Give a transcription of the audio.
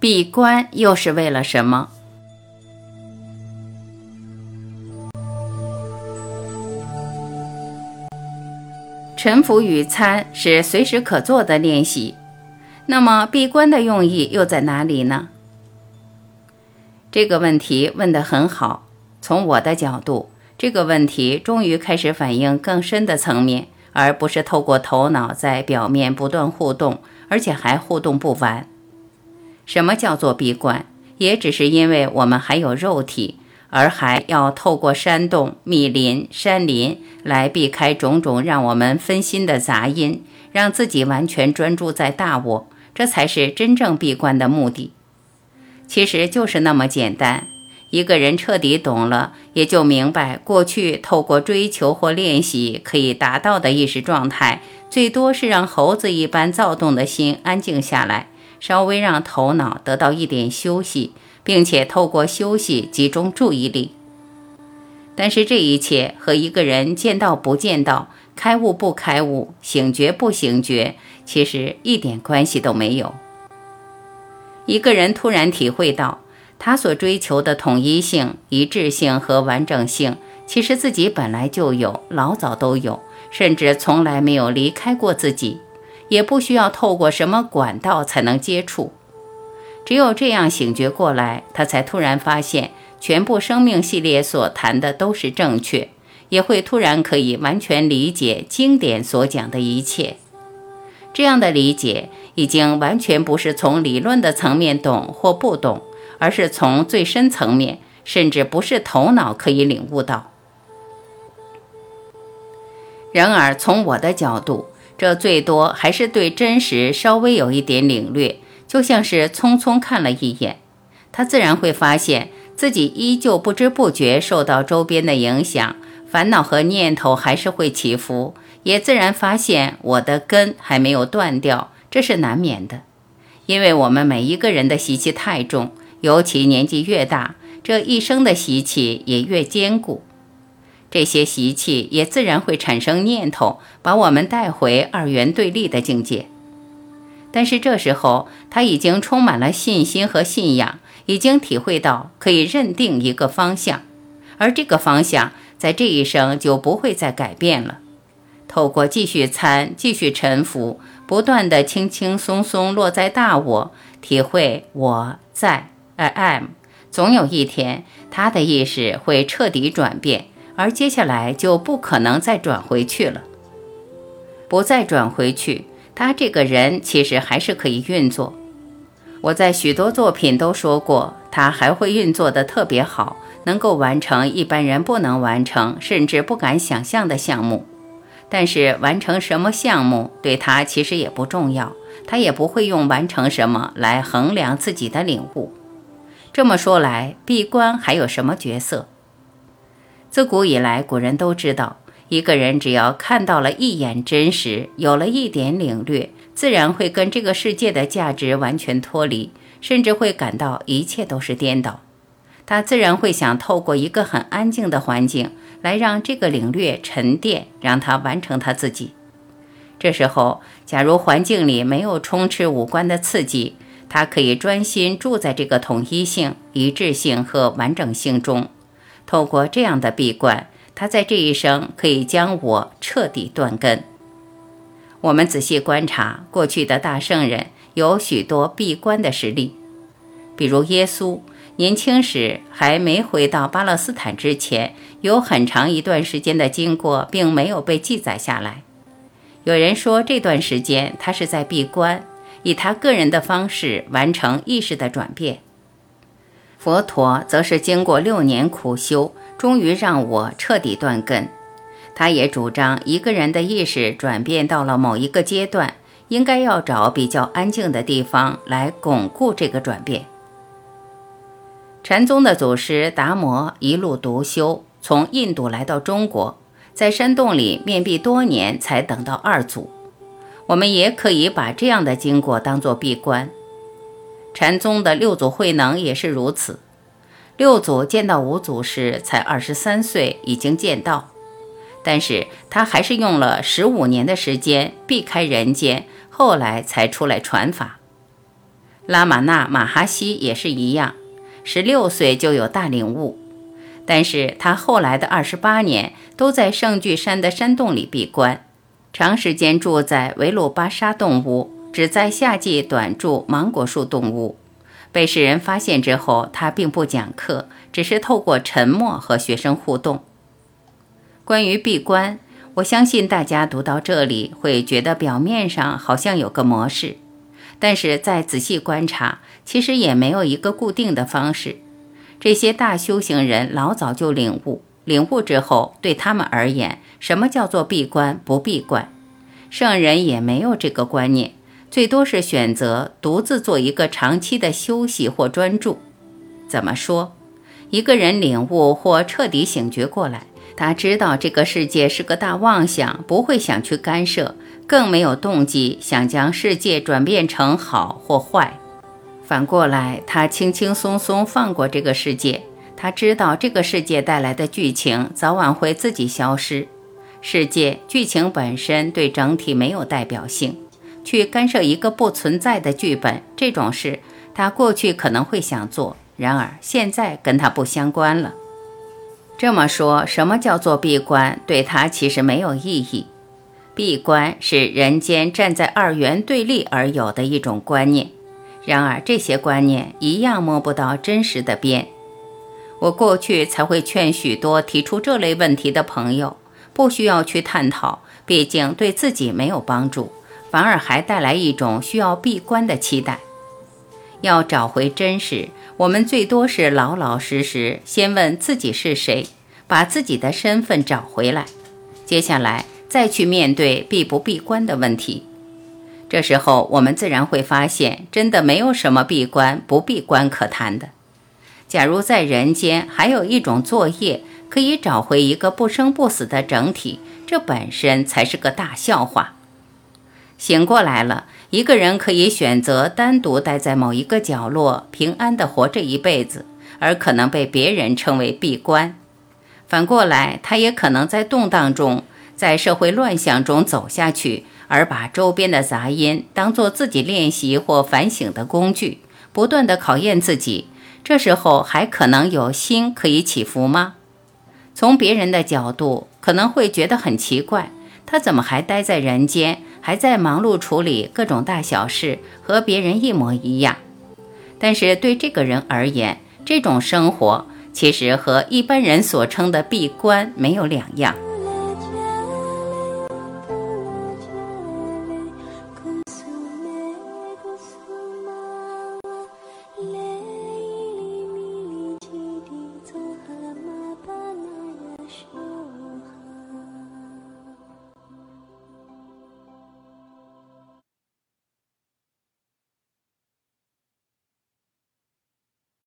闭关又是为了什么？沉浮与参是随时可做的练习，那么闭关的用意又在哪里呢？这个问题问得很好。从我的角度，这个问题终于开始反映更深的层面，而不是透过头脑在表面不断互动，而且还互动不完。什么叫做闭关？也只是因为我们还有肉体。而还要透过山洞、密林、山林来避开种种让我们分心的杂音，让自己完全专注在大我，这才是真正闭关的目的。其实就是那么简单。一个人彻底懂了，也就明白过去透过追求或练习可以达到的意识状态，最多是让猴子一般躁动的心安静下来，稍微让头脑得到一点休息。并且透过休息集中注意力，但是这一切和一个人见到不见到、开悟不开悟、醒觉不醒觉，其实一点关系都没有。一个人突然体会到，他所追求的统一性、一致性和完整性，其实自己本来就有，老早都有，甚至从来没有离开过自己，也不需要透过什么管道才能接触。只有这样醒觉过来，他才突然发现，全部生命系列所谈的都是正确，也会突然可以完全理解经典所讲的一切。这样的理解已经完全不是从理论的层面懂或不懂，而是从最深层面，甚至不是头脑可以领悟到。然而，从我的角度，这最多还是对真实稍微有一点领略。就像是匆匆看了一眼，他自然会发现自己依旧不知不觉受到周边的影响，烦恼和念头还是会起伏，也自然发现我的根还没有断掉，这是难免的。因为我们每一个人的习气太重，尤其年纪越大，这一生的习气也越坚固，这些习气也自然会产生念头，把我们带回二元对立的境界。但是这时候，他已经充满了信心和信仰，已经体会到可以认定一个方向，而这个方向在这一生就不会再改变了。透过继续参、继续沉浮，不断的轻轻松松落在大我，体会我在 I am，总有一天，他的意识会彻底转变，而接下来就不可能再转回去了，不再转回去。他这个人其实还是可以运作，我在许多作品都说过，他还会运作的特别好，能够完成一般人不能完成，甚至不敢想象的项目。但是完成什么项目对他其实也不重要，他也不会用完成什么来衡量自己的领悟。这么说来，闭关还有什么角色？自古以来，古人都知道。一个人只要看到了一眼真实，有了一点领略，自然会跟这个世界的价值完全脱离，甚至会感到一切都是颠倒。他自然会想透过一个很安静的环境，来让这个领略沉淀，让他完成他自己。这时候，假如环境里没有充斥五官的刺激，他可以专心住在这个统一性、一致性和完整性中，透过这样的闭关。他在这一生可以将我彻底断根。我们仔细观察过去的大圣人，有许多闭关的实例，比如耶稣年轻时还没回到巴勒斯坦之前，有很长一段时间的经过并没有被记载下来。有人说这段时间他是在闭关，以他个人的方式完成意识的转变。佛陀则是经过六年苦修。终于让我彻底断根。他也主张，一个人的意识转变到了某一个阶段，应该要找比较安静的地方来巩固这个转变。禅宗的祖师达摩一路独修，从印度来到中国，在山洞里面壁多年，才等到二祖。我们也可以把这样的经过当作闭关。禅宗的六祖慧能也是如此。六祖见到五祖时才二十三岁，已经见到，但是他还是用了十五年的时间避开人间，后来才出来传法。拉玛那马哈希也是一样，十六岁就有大领悟，但是他后来的二十八年都在圣聚山的山洞里闭关，长时间住在维鲁巴沙洞屋，只在夏季短住芒果树动物。被世人发现之后，他并不讲课，只是透过沉默和学生互动。关于闭关，我相信大家读到这里会觉得表面上好像有个模式。但是再仔细观察，其实也没有一个固定的方式。这些大修行人老早就领悟，领悟之后，对他们而言，什么叫做闭关不闭关？圣人也没有这个观念，最多是选择独自做一个长期的休息或专注。怎么说？一个人领悟或彻底醒觉过来，他知道这个世界是个大妄想，不会想去干涉。更没有动机想将世界转变成好或坏，反过来，他轻轻松松放过这个世界。他知道这个世界带来的剧情早晚会自己消失。世界剧情本身对整体没有代表性，去干涉一个不存在的剧本，这种事他过去可能会想做，然而现在跟他不相关了。这么说，什么叫做闭关？对他其实没有意义。闭关是人间站在二元对立而有的一种观念，然而这些观念一样摸不到真实的边。我过去才会劝许多提出这类问题的朋友，不需要去探讨，毕竟对自己没有帮助，反而还带来一种需要闭关的期待。要找回真实，我们最多是老老实实先问自己是谁，把自己的身份找回来，接下来。再去面对闭不闭关的问题，这时候我们自然会发现，真的没有什么闭关不闭关可谈的。假如在人间还有一种作业可以找回一个不生不死的整体，这本身才是个大笑话。醒过来了，一个人可以选择单独待在某一个角落，平安地活着一辈子，而可能被别人称为闭关。反过来，他也可能在动荡中。在社会乱象中走下去，而把周边的杂音当做自己练习或反省的工具，不断的考验自己。这时候还可能有心可以起伏吗？从别人的角度可能会觉得很奇怪，他怎么还待在人间，还在忙碌处理各种大小事，和别人一模一样？但是对这个人而言，这种生活其实和一般人所称的闭关没有两样。